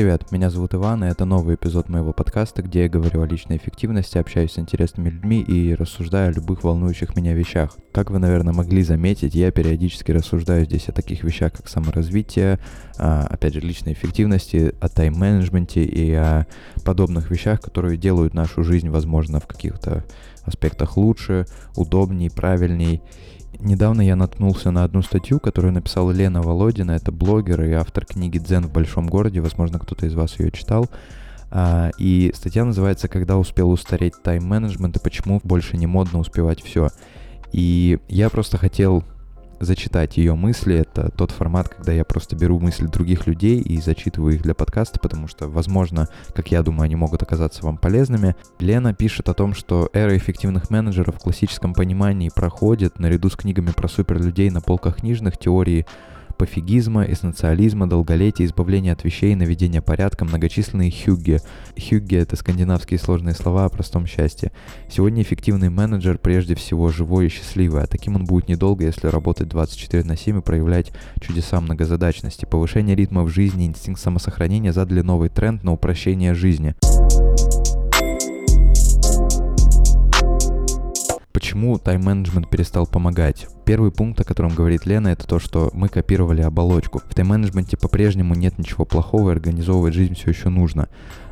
привет, меня зовут Иван, и это новый эпизод моего подкаста, где я говорю о личной эффективности, общаюсь с интересными людьми и рассуждаю о любых волнующих меня вещах. Как вы, наверное, могли заметить, я периодически рассуждаю здесь о таких вещах, как саморазвитие, а, опять же, личной эффективности, о тайм-менеджменте и о подобных вещах, которые делают нашу жизнь, возможно, в каких-то аспектах лучше, удобней, правильней. Недавно я наткнулся на одну статью, которую написала Лена Володина, это блогер и автор книги «Дзен в большом городе», возможно, кто-то из вас ее читал. А, и статья называется «Когда успел устареть тайм-менеджмент и почему больше не модно успевать все». И я просто хотел зачитать ее мысли. Это тот формат, когда я просто беру мысли других людей и зачитываю их для подкаста, потому что, возможно, как я думаю, они могут оказаться вам полезными. Лена пишет о том, что эра эффективных менеджеров в классическом понимании проходит наряду с книгами про суперлюдей на полках книжных теории пофигизма, эссенциализма, долголетия, избавления от вещей, наведения порядка, многочисленные хюгги. Хюгги — это скандинавские сложные слова о простом счастье. Сегодня эффективный менеджер прежде всего живой и счастливый, а таким он будет недолго, если работать 24 на 7 и проявлять чудеса многозадачности. Повышение ритма в жизни, инстинкт самосохранения задали новый тренд на упрощение жизни. Почему тайм-менеджмент перестал помогать? Первый пункт, о котором говорит Лена, это то, что мы копировали оболочку. В тайм-менеджменте по-прежнему нет ничего плохого, и организовывать жизнь все еще нужно.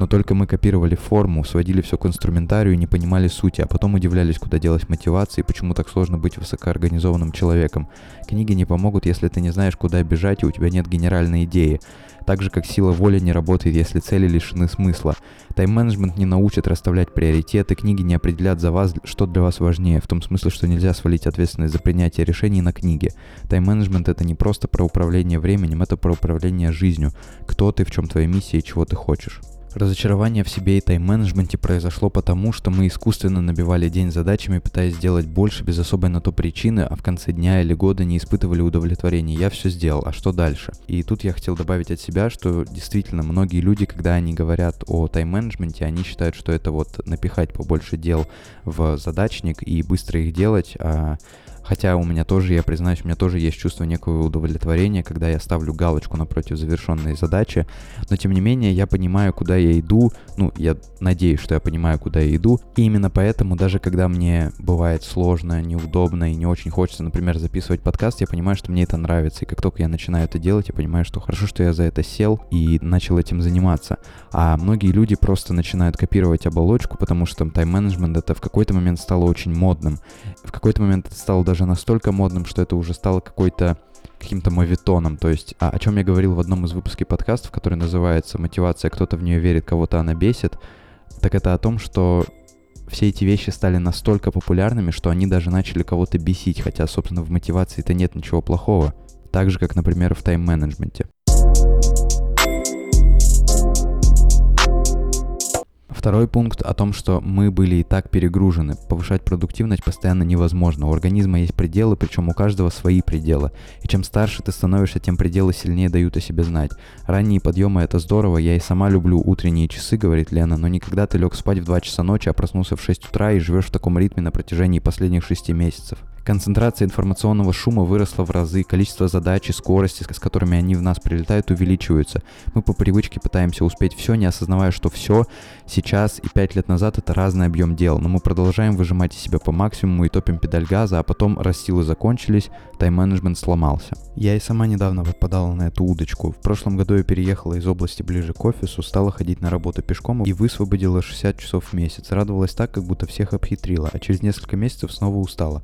Но только мы копировали форму, сводили все к инструментарию и не понимали сути, а потом удивлялись, куда делась мотивация и почему так сложно быть высокоорганизованным человеком. Книги не помогут, если ты не знаешь, куда бежать и у тебя нет генеральной идеи. Так же, как сила воли не работает, если цели лишены смысла. Тайм-менеджмент не научит расставлять приоритеты, книги не определят за вас, что для вас важнее, в том смысле, что нельзя свалить ответственность за принятие решений на книги. Тайм-менеджмент это не просто про управление временем, это про управление жизнью. Кто ты, в чем твоя миссия и чего ты хочешь. Разочарование в себе и тайм-менеджменте произошло потому, что мы искусственно набивали день задачами, пытаясь сделать больше без особой на то причины, а в конце дня или года не испытывали удовлетворения. Я все сделал, а что дальше? И тут я хотел добавить от себя, что действительно многие люди, когда они говорят о тайм-менеджменте, они считают, что это вот напихать побольше дел в задачник и быстро их делать, а Хотя у меня тоже, я признаюсь, у меня тоже есть чувство некого удовлетворения, когда я ставлю галочку напротив завершенной задачи. Но тем не менее, я понимаю, куда я иду. Ну, я надеюсь, что я понимаю, куда я иду. И именно поэтому, даже когда мне бывает сложно, неудобно и не очень хочется, например, записывать подкаст, я понимаю, что мне это нравится. И как только я начинаю это делать, я понимаю, что хорошо, что я за это сел и начал этим заниматься. А многие люди просто начинают копировать оболочку, потому что тайм-менеджмент это в какой-то момент стало очень модным. В какой-то момент это стало даже настолько модным, что это уже стало какой-то каким-то мовитоном. То есть, а, о чем я говорил в одном из выпусков подкастов, который называется «Мотивация. Кто-то в нее верит, кого-то она бесит», так это о том, что все эти вещи стали настолько популярными, что они даже начали кого-то бесить, хотя, собственно, в мотивации-то нет ничего плохого. Так же, как, например, в тайм-менеджменте. Второй пункт о том, что мы были и так перегружены. Повышать продуктивность постоянно невозможно. У организма есть пределы, причем у каждого свои пределы. И чем старше ты становишься, тем пределы сильнее дают о себе знать. Ранние подъемы это здорово, я и сама люблю утренние часы, говорит Лена, но никогда ты лег спать в 2 часа ночи, а проснулся в 6 утра и живешь в таком ритме на протяжении последних 6 месяцев. Концентрация информационного шума выросла в разы, количество задач и скорости, с которыми они в нас прилетают, увеличиваются. Мы по привычке пытаемся успеть все, не осознавая, что все сейчас и пять лет назад это разный объем дел, но мы продолжаем выжимать из себя по максимуму и топим педаль газа, а потом раз закончились, тайм-менеджмент сломался. Я и сама недавно попадала на эту удочку. В прошлом году я переехала из области ближе к офису, стала ходить на работу пешком и высвободила 60 часов в месяц. Радовалась так, как будто всех обхитрила, а через несколько месяцев снова устала.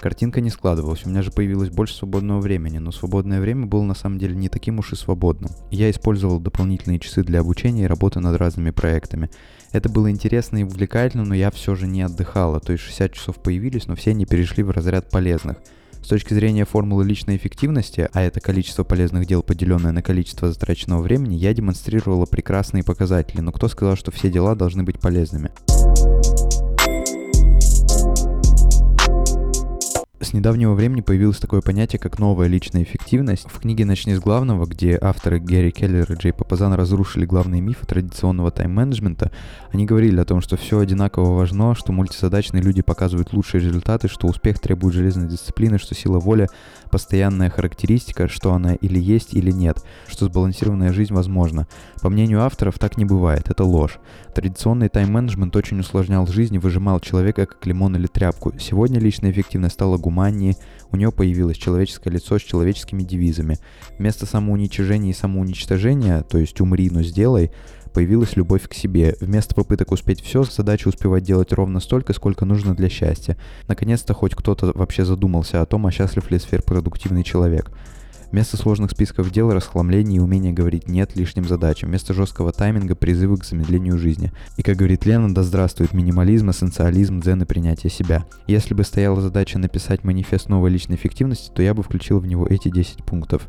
Картинка не складывалась, у меня же появилось больше свободного времени, но свободное время было на самом деле не таким уж и свободным. Я использовал дополнительные часы для обучения и работы над разными проектами. Это было интересно и увлекательно, но я все же не отдыхала, то есть 60 часов появились, но все они перешли в разряд полезных. С точки зрения формулы личной эффективности, а это количество полезных дел, поделенное на количество затраченного времени, я демонстрировала прекрасные показатели, но кто сказал, что все дела должны быть полезными? С недавнего времени появилось такое понятие, как новая личная эффективность. В книге «Начни с главного», где авторы Гэри Келлер и Джей Папазан разрушили главные мифы традиционного тайм-менеджмента, они говорили о том, что все одинаково важно, что мультизадачные люди показывают лучшие результаты, что успех требует железной дисциплины, что сила воли — постоянная характеристика, что она или есть, или нет, что сбалансированная жизнь возможна. По мнению авторов, так не бывает, это ложь. Традиционный тайм-менеджмент очень усложнял жизнь и выжимал человека как лимон или тряпку. Сегодня личная эффективность стала гуманнее, у нее появилось человеческое лицо с человеческими девизами. Вместо самоуничижения и самоуничтожения, то есть «умри, но сделай», появилась любовь к себе. Вместо попыток успеть все, задача успевать делать ровно столько, сколько нужно для счастья. Наконец-то хоть кто-то вообще задумался о том, а счастлив ли сверхпродуктивный человек. Вместо сложных списков дел, расхламления и умения говорить «нет» лишним задачам. Вместо жесткого тайминга призывы к замедлению жизни. И как говорит Лена, да здравствует минимализм, эссенциализм, дзен и принятие себя. Если бы стояла задача написать манифест новой личной эффективности, то я бы включил в него эти 10 пунктов.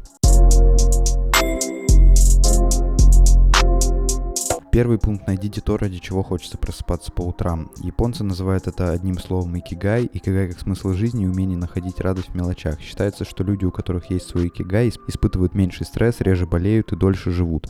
Первый пункт – найдите то, ради чего хочется просыпаться по утрам. Японцы называют это одним словом икигай. Икигай как смысл жизни и умение находить радость в мелочах. Считается, что люди, у которых есть свой икигай, испытывают меньший стресс, реже болеют и дольше живут.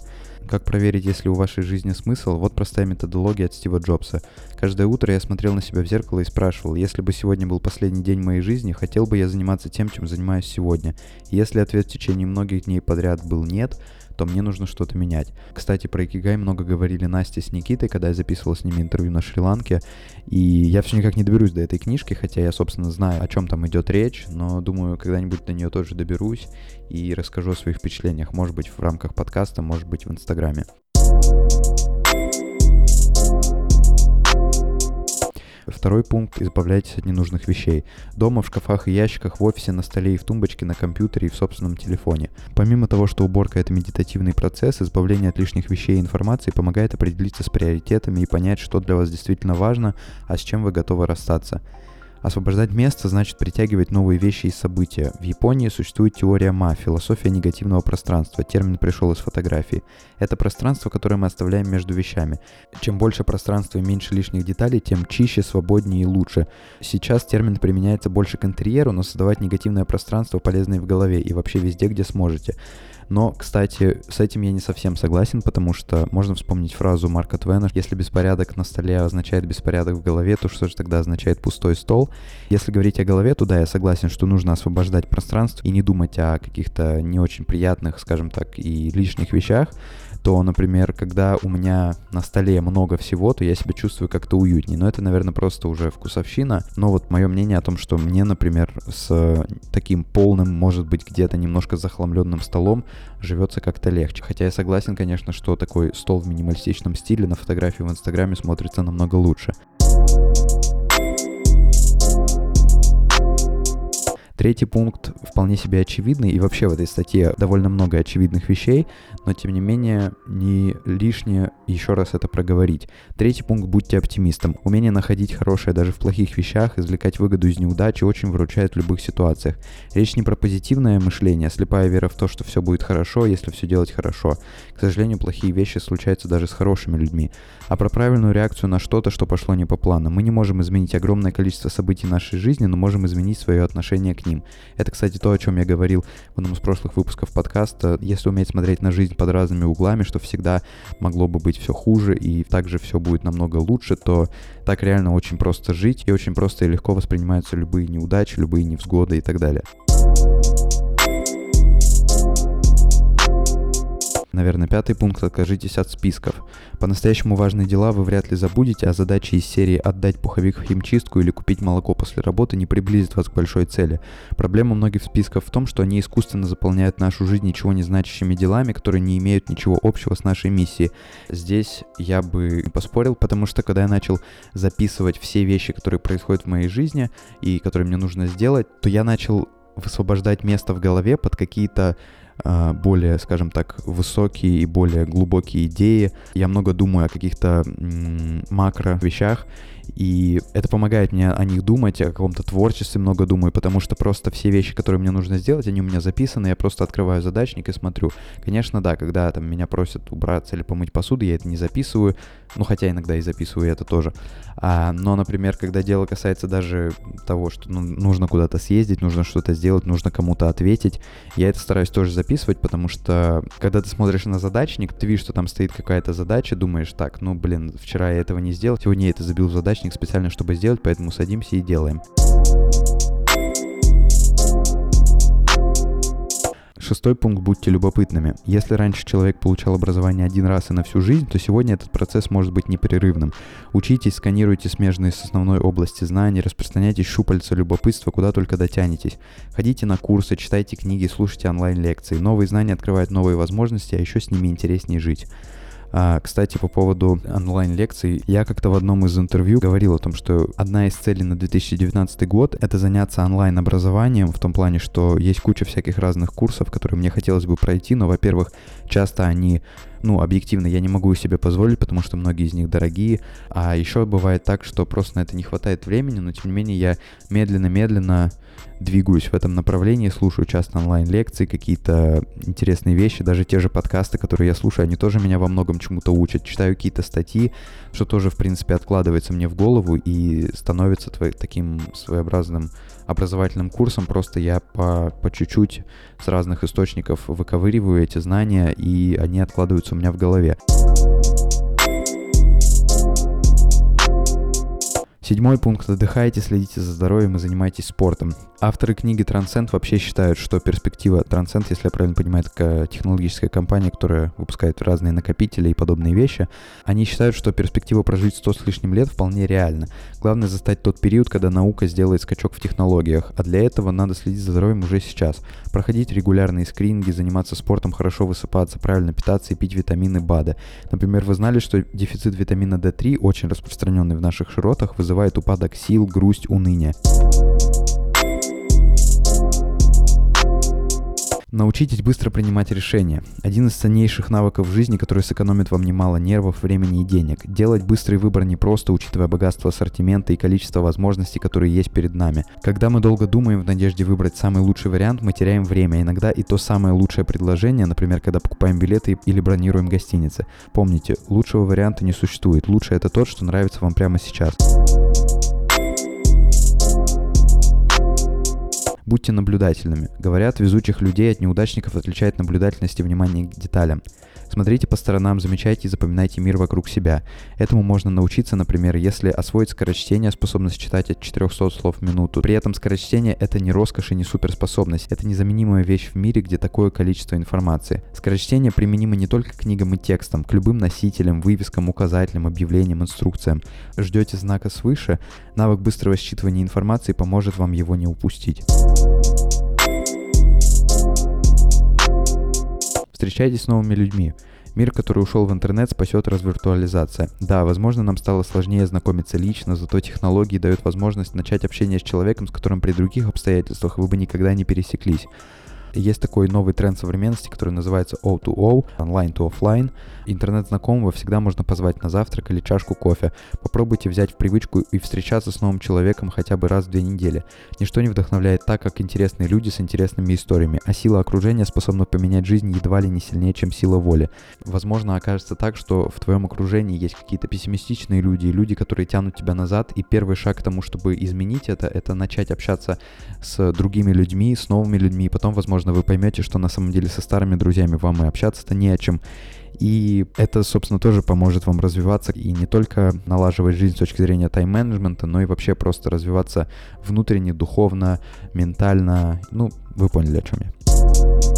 Как проверить, если у вашей жизни смысл? Вот простая методология от Стива Джобса. Каждое утро я смотрел на себя в зеркало и спрашивал, если бы сегодня был последний день моей жизни, хотел бы я заниматься тем, чем занимаюсь сегодня. Если ответ в течение многих дней подряд был нет, то мне нужно что-то менять. Кстати, про Икигай много говорили Настя с Никитой, когда я записывал с ними интервью на Шри-Ланке, и я все никак не доберусь до этой книжки, хотя я, собственно, знаю, о чем там идет речь, но думаю, когда-нибудь до нее тоже доберусь и расскажу о своих впечатлениях, может быть, в рамках подкаста, может быть, в Инстаграме. Второй пункт – избавляйтесь от ненужных вещей. Дома, в шкафах и ящиках, в офисе, на столе и в тумбочке, на компьютере и в собственном телефоне. Помимо того, что уборка – это медитативный процесс, избавление от лишних вещей и информации помогает определиться с приоритетами и понять, что для вас действительно важно, а с чем вы готовы расстаться. Освобождать место значит притягивать новые вещи и события. В Японии существует теория ма, философия негативного пространства. Термин пришел из фотографии. Это пространство, которое мы оставляем между вещами. Чем больше пространства и меньше лишних деталей, тем чище, свободнее и лучше. Сейчас термин применяется больше к интерьеру, но создавать негативное пространство полезно и в голове, и вообще везде, где сможете. Но, кстати, с этим я не совсем согласен, потому что можно вспомнить фразу Марка Твена, если беспорядок на столе означает беспорядок в голове, то что же тогда означает пустой стол? Если говорить о голове, то да, я согласен, что нужно освобождать пространство и не думать о каких-то не очень приятных, скажем так, и лишних вещах, то, например, когда у меня на столе много всего, то я себя чувствую как-то уютнее. Но это, наверное, просто уже вкусовщина. Но вот мое мнение о том, что мне, например, с таким полным, может быть, где-то немножко захламленным столом живется как-то легче. Хотя я согласен, конечно, что такой стол в минималистичном стиле на фотографии в Инстаграме смотрится намного лучше. Третий пункт вполне себе очевидный, и вообще в этой статье довольно много очевидных вещей, но тем не менее не лишнее еще раз это проговорить. Третий пункт – будьте оптимистом. Умение находить хорошее даже в плохих вещах, извлекать выгоду из неудачи очень выручает в любых ситуациях. Речь не про позитивное мышление, слепая вера в то, что все будет хорошо, если все делать хорошо. К сожалению, плохие вещи случаются даже с хорошими людьми. А про правильную реакцию на что-то, что пошло не по плану. Мы не можем изменить огромное количество событий нашей жизни, но можем изменить свое отношение к ним. Это, кстати, то, о чем я говорил в одном из прошлых выпусков подкаста. Если уметь смотреть на жизнь под разными углами, что всегда могло бы быть все хуже и также все будет намного лучше, то так реально очень просто жить и очень просто и легко воспринимаются любые неудачи, любые невзгоды и так далее. Наверное, пятый пункт – откажитесь от списков. По-настоящему важные дела вы вряд ли забудете, а задачи из серии «отдать пуховик в химчистку» или «купить молоко после работы» не приблизит вас к большой цели. Проблема многих списков в том, что они искусственно заполняют нашу жизнь ничего не значащими делами, которые не имеют ничего общего с нашей миссией. Здесь я бы поспорил, потому что когда я начал записывать все вещи, которые происходят в моей жизни и которые мне нужно сделать, то я начал высвобождать место в голове под какие-то более, скажем так, высокие и более глубокие идеи. Я много думаю о каких-то макро вещах, И это помогает мне о них думать, о каком-то творчестве много думаю, потому что просто все вещи, которые мне нужно сделать, они у меня записаны, я просто открываю задачник и смотрю. Конечно, да, когда там меня просят убраться или помыть посуду, я это не записываю, ну хотя иногда и записываю это тоже. А, но, например, когда дело касается даже того, что ну, нужно куда-то съездить, нужно что-то сделать, нужно кому-то ответить, я это стараюсь тоже записывать, потому что когда ты смотришь на задачник, ты видишь, что там стоит какая-то задача, думаешь, так, ну блин, вчера я этого не сделал, сегодня я это забил в задачник специально, чтобы сделать, поэтому садимся и делаем. Шестой пункт – будьте любопытными. Если раньше человек получал образование один раз и на всю жизнь, то сегодня этот процесс может быть непрерывным. Учитесь, сканируйте смежные с основной области знаний, распространяйте щупальца любопытства, куда только дотянетесь. Ходите на курсы, читайте книги, слушайте онлайн-лекции. Новые знания открывают новые возможности, а еще с ними интереснее жить. А, кстати, по поводу онлайн-лекций, я как-то в одном из интервью говорил о том, что одна из целей на 2019 год — это заняться онлайн-образованием в том плане, что есть куча всяких разных курсов, которые мне хотелось бы пройти, но, во-первых, часто они ну, объективно я не могу себе позволить, потому что многие из них дорогие, а еще бывает так, что просто на это не хватает времени, но тем не менее я медленно-медленно двигаюсь в этом направлении, слушаю часто онлайн-лекции, какие-то интересные вещи, даже те же подкасты, которые я слушаю, они тоже меня во многом чему-то учат. Читаю какие-то статьи, что тоже, в принципе, откладывается мне в голову и становится твой, таким своеобразным образовательным курсом. Просто я по, по чуть-чуть с разных источников выковыриваю эти знания, и они откладываются у меня в голове. Седьмой пункт. Отдыхайте, следите за здоровьем и занимайтесь спортом. Авторы книги Transcend вообще считают, что перспектива Transcend, если я правильно понимаю, это технологическая компания, которая выпускает разные накопители и подобные вещи, они считают, что перспектива прожить 100 с лишним лет вполне реальна. Главное застать тот период, когда наука сделает скачок в технологиях, а для этого надо следить за здоровьем уже сейчас. Проходить регулярные скрининги, заниматься спортом, хорошо высыпаться, правильно питаться и пить витамины БАДа. Например, вы знали, что дефицит витамина D3, очень распространенный в наших широтах, вызывает вызывает упадок сил, грусть, уныние. Научитесь быстро принимать решения. Один из ценнейших навыков в жизни, который сэкономит вам немало нервов, времени и денег. Делать быстрый выбор не просто, учитывая богатство ассортимента и количество возможностей, которые есть перед нами. Когда мы долго думаем в надежде выбрать самый лучший вариант, мы теряем время. Иногда и то самое лучшее предложение, например, когда покупаем билеты или бронируем гостиницы. Помните, лучшего варианта не существует. Лучшее это тот, что нравится вам прямо сейчас. Будьте наблюдательными. Говорят, везучих людей от неудачников отличает наблюдательность и внимание к деталям. Смотрите по сторонам, замечайте и запоминайте мир вокруг себя. Этому можно научиться, например, если освоить скорочтение, способность читать от 400 слов в минуту. При этом скорочтение — это не роскошь и не суперспособность, это незаменимая вещь в мире, где такое количество информации. Скорочтение применимо не только к книгам и текстам, к любым носителям, вывескам, указателям, объявлениям, инструкциям. Ждете знака свыше? Навык быстрого считывания информации поможет вам его не упустить. Встречайтесь с новыми людьми. Мир, который ушел в интернет, спасет развиртуализация. Да, возможно, нам стало сложнее знакомиться лично, зато технологии дают возможность начать общение с человеком, с которым при других обстоятельствах вы бы никогда не пересеклись. Есть такой новый тренд современности, который называется O2O, online to offline. Интернет знакомого всегда можно позвать на завтрак или чашку кофе. Попробуйте взять в привычку и встречаться с новым человеком хотя бы раз в две недели. Ничто не вдохновляет так, как интересные люди с интересными историями, а сила окружения способна поменять жизнь едва ли не сильнее, чем сила воли. Возможно, окажется так, что в твоем окружении есть какие-то пессимистичные люди, люди, которые тянут тебя назад, и первый шаг к тому, чтобы изменить это, это начать общаться с другими людьми, с новыми людьми, и потом, возможно, возможно, вы поймете, что на самом деле со старыми друзьями вам и общаться-то не о чем. И это, собственно, тоже поможет вам развиваться и не только налаживать жизнь с точки зрения тайм-менеджмента, но и вообще просто развиваться внутренне, духовно, ментально. Ну, вы поняли, о чем я.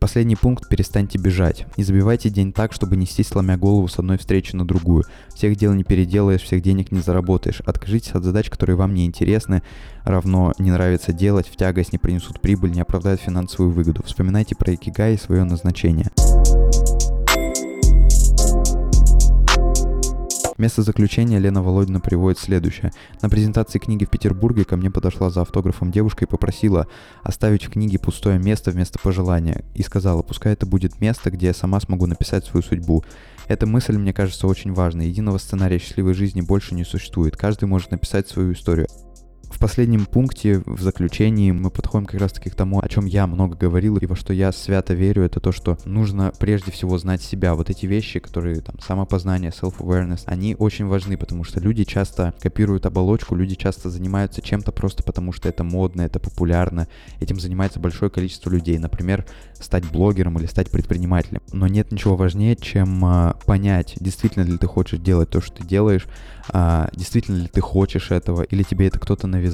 Последний пункт – перестаньте бежать. Не забивайте день так, чтобы нести сломя голову с одной встречи на другую. Всех дел не переделаешь, всех денег не заработаешь. Откажитесь от задач, которые вам не интересны, равно не нравится делать, в тягость не принесут прибыль, не оправдают финансовую выгоду. Вспоминайте про икигай и свое назначение. Вместо заключения Лена Володина приводит следующее. На презентации книги в Петербурге ко мне подошла за автографом девушка и попросила оставить в книге пустое место вместо пожелания. И сказала, пускай это будет место, где я сама смогу написать свою судьбу. Эта мысль, мне кажется, очень важной. Единого сценария счастливой жизни больше не существует. Каждый может написать свою историю. В последнем пункте, в заключении, мы подходим как раз-таки к тому, о чем я много говорил и во что я свято верю, это то, что нужно прежде всего знать себя. Вот эти вещи, которые там самопознание, self-awareness, они очень важны, потому что люди часто копируют оболочку, люди часто занимаются чем-то просто потому, что это модно, это популярно. Этим занимается большое количество людей. Например, стать блогером или стать предпринимателем. Но нет ничего важнее, чем а, понять, действительно ли ты хочешь делать то, что ты делаешь, а, действительно ли ты хочешь этого, или тебе это кто-то навязал.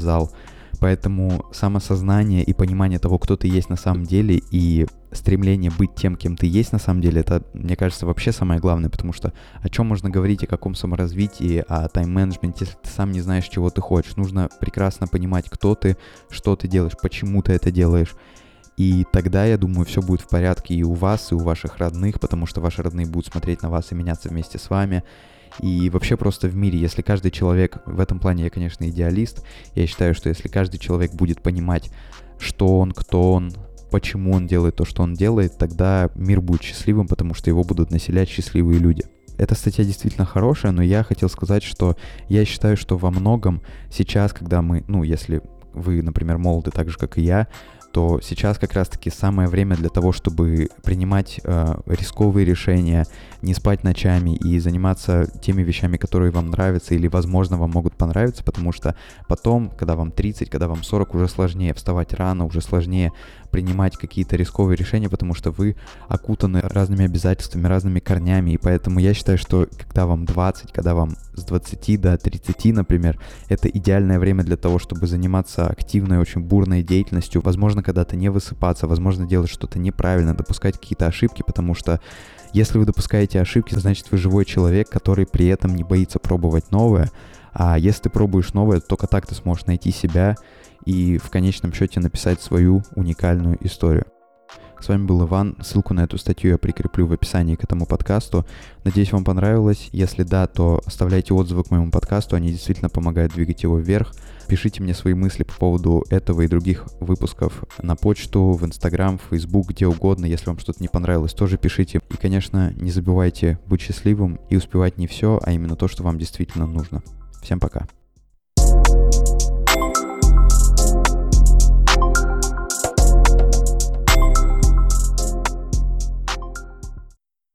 Поэтому самосознание и понимание того, кто ты есть на самом деле, и стремление быть тем, кем ты есть на самом деле, это, мне кажется, вообще самое главное, потому что о чем можно говорить, о каком саморазвитии, о тайм-менеджменте, если ты сам не знаешь, чего ты хочешь. Нужно прекрасно понимать, кто ты, что ты делаешь, почему ты это делаешь. И тогда, я думаю, все будет в порядке и у вас, и у ваших родных, потому что ваши родные будут смотреть на вас и меняться вместе с вами. И вообще просто в мире, если каждый человек, в этом плане я, конечно, идеалист, я считаю, что если каждый человек будет понимать, что он, кто он, почему он делает то, что он делает, тогда мир будет счастливым, потому что его будут населять счастливые люди. Эта статья действительно хорошая, но я хотел сказать, что я считаю, что во многом сейчас, когда мы, ну, если вы, например, молоды так же, как и я, то сейчас как раз-таки самое время для того, чтобы принимать э, рисковые решения, не спать ночами и заниматься теми вещами, которые вам нравятся или, возможно, вам могут понравиться, потому что потом, когда вам 30, когда вам 40, уже сложнее вставать рано, уже сложнее принимать какие-то рисковые решения, потому что вы окутаны разными обязательствами, разными корнями, и поэтому я считаю, что когда вам 20, когда вам с 20 до 30, например, это идеальное время для того, чтобы заниматься активной, очень бурной деятельностью, возможно, когда-то не высыпаться, возможно, делать что-то неправильно, допускать какие-то ошибки, потому что если вы допускаете ошибки, значит вы живой человек, который при этом не боится пробовать новое, а если ты пробуешь новое, только так ты сможешь найти себя и в конечном счете написать свою уникальную историю. С вами был Иван. Ссылку на эту статью я прикреплю в описании к этому подкасту. Надеюсь, вам понравилось. Если да, то оставляйте отзывы к моему подкасту. Они действительно помогают двигать его вверх. Пишите мне свои мысли по поводу этого и других выпусков на почту, в Инстаграм, в Фейсбук, где угодно. Если вам что-то не понравилось, тоже пишите. И, конечно, не забывайте быть счастливым и успевать не все, а именно то, что вам действительно нужно. Всем пока.